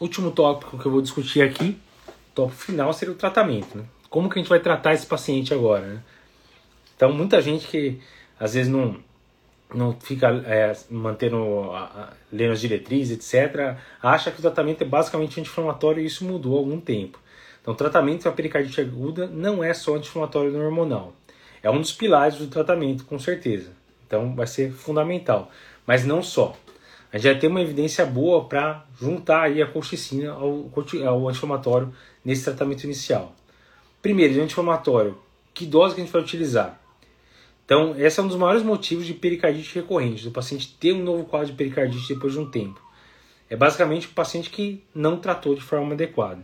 último tópico que eu vou discutir aqui, tópico final, seria o tratamento. Né? Como que a gente vai tratar esse paciente agora? Né? Então, muita gente que às vezes não, não fica é, mantendo, a, a, lendo as diretrizes, etc., acha que o tratamento é basicamente anti-inflamatório e isso mudou há algum tempo. Então, o tratamento da pericardite aguda não é só anti-inflamatório hormonal. É um dos pilares do tratamento, com certeza. Então, vai ser fundamental. Mas não só. A gente já tem uma evidência boa para juntar aí a colchicina ao, ao anti-inflamatório nesse tratamento inicial. Primeiro, de anti-inflamatório, que dose que a gente vai utilizar? Então, esse é um dos maiores motivos de pericardite recorrente, do paciente ter um novo quadro de pericardite depois de um tempo. É basicamente o paciente que não tratou de forma adequada.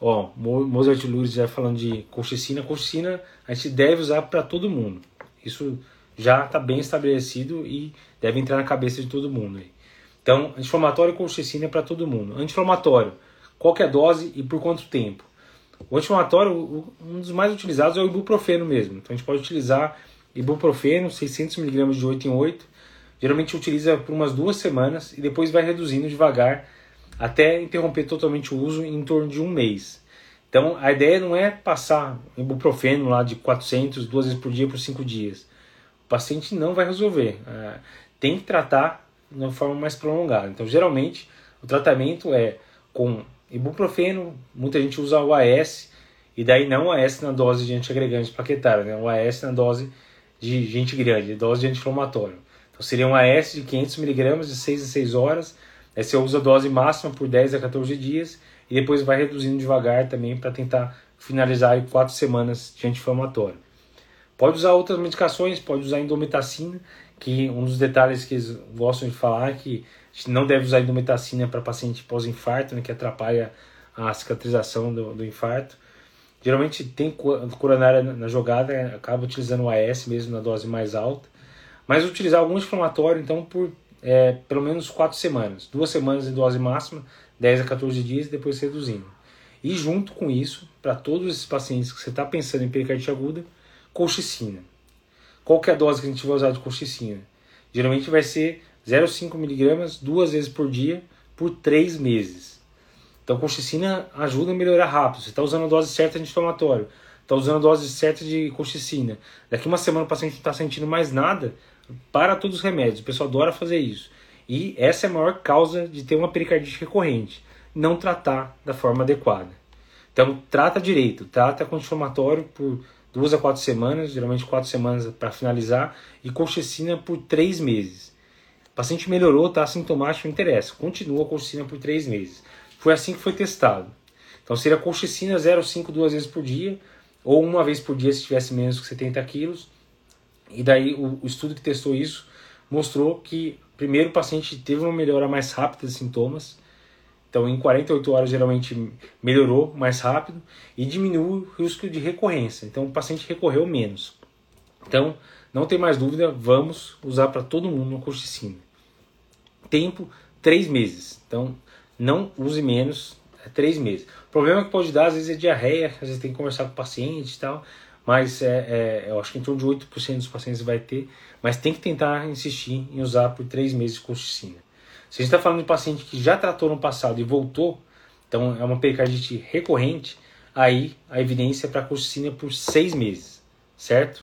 Ó, Mozart Lourdes já falando de colchicina. Colchicina a gente deve usar para todo mundo. Isso já está bem estabelecido e deve entrar na cabeça de todo mundo. Então, anti-inflamatório e colchicina é para todo mundo. Anti-inflamatório, qual é a dose e por quanto tempo? O anti-inflamatório, um dos mais utilizados é o ibuprofeno mesmo. Então a gente pode utilizar ibuprofeno, 600mg de 8 em 8. Geralmente utiliza por umas duas semanas e depois vai reduzindo devagar até interromper totalmente o uso em torno de um mês. Então a ideia não é passar ibuprofeno lá de 400 duas vezes por dia por cinco dias. O paciente não vai resolver. É, tem que tratar de uma forma mais prolongada. Então geralmente o tratamento é com ibuprofeno, muita gente usa o AS, e daí não o AS na dose de antiagregante plaquetário, né? o AS na dose de gente grande, dose de anti-inflamatório. Então seria um AS de 500mg de 6 a 6 horas, aí você usa a dose máxima por 10 a 14 dias e depois vai reduzindo devagar também para tentar finalizar em 4 semanas de anti-inflamatório. Pode usar outras medicações, pode usar indometacina, que um dos detalhes que eles gostam de falar é que a gente não deve usar indometacina para paciente pós-infarto, né, que atrapalha a cicatrização do, do infarto. Geralmente tem coronária na jogada, acaba utilizando o AS mesmo na dose mais alta. Mas utilizar algum inflamatório, então, por é, pelo menos 4 semanas. Duas semanas em dose máxima, 10 a 14 dias, depois reduzindo. E junto com isso, para todos esses pacientes que você está pensando em pericardite aguda, colchicina. Qual é a dose que a gente vai usar de colchicina? Geralmente vai ser 0,5 miligramas duas vezes por dia por 3 meses. Então, colchicina ajuda a melhorar rápido. Você está usando a dose certa de inflamatório, está usando a dose certa de colchicina. Daqui uma semana o paciente não está sentindo mais nada, para todos os remédios. O pessoal adora fazer isso. E essa é a maior causa de ter uma pericardite recorrente. Não tratar da forma adequada. Então, trata direito. Trata com inflamatório por duas a quatro semanas, geralmente quatro semanas para finalizar, e colchicina por três meses. O paciente melhorou, está assintomático, não interessa. Continua a colchicina por três meses. Foi assim que foi testado. Então seria colchicina 0,5 duas vezes por dia, ou uma vez por dia se tivesse menos que 70 quilos. E daí o, o estudo que testou isso mostrou que primeiro o paciente teve uma melhora mais rápida de sintomas, então em 48 horas geralmente melhorou mais rápido e diminuiu o risco de recorrência. Então o paciente recorreu menos. Então não tem mais dúvida, vamos usar para todo mundo uma colchicina. Tempo, três meses. Então não use menos, é três meses. O problema que pode dar, às vezes, é diarreia, às vezes tem que conversar com o paciente e tal, mas é, é, eu acho que em torno de 8% dos pacientes vai ter, mas tem que tentar insistir em usar por três meses colchicina. Se a gente está falando de paciente que já tratou no passado e voltou, então é uma pericardite recorrente, aí a evidência é para colchicina por seis meses, certo?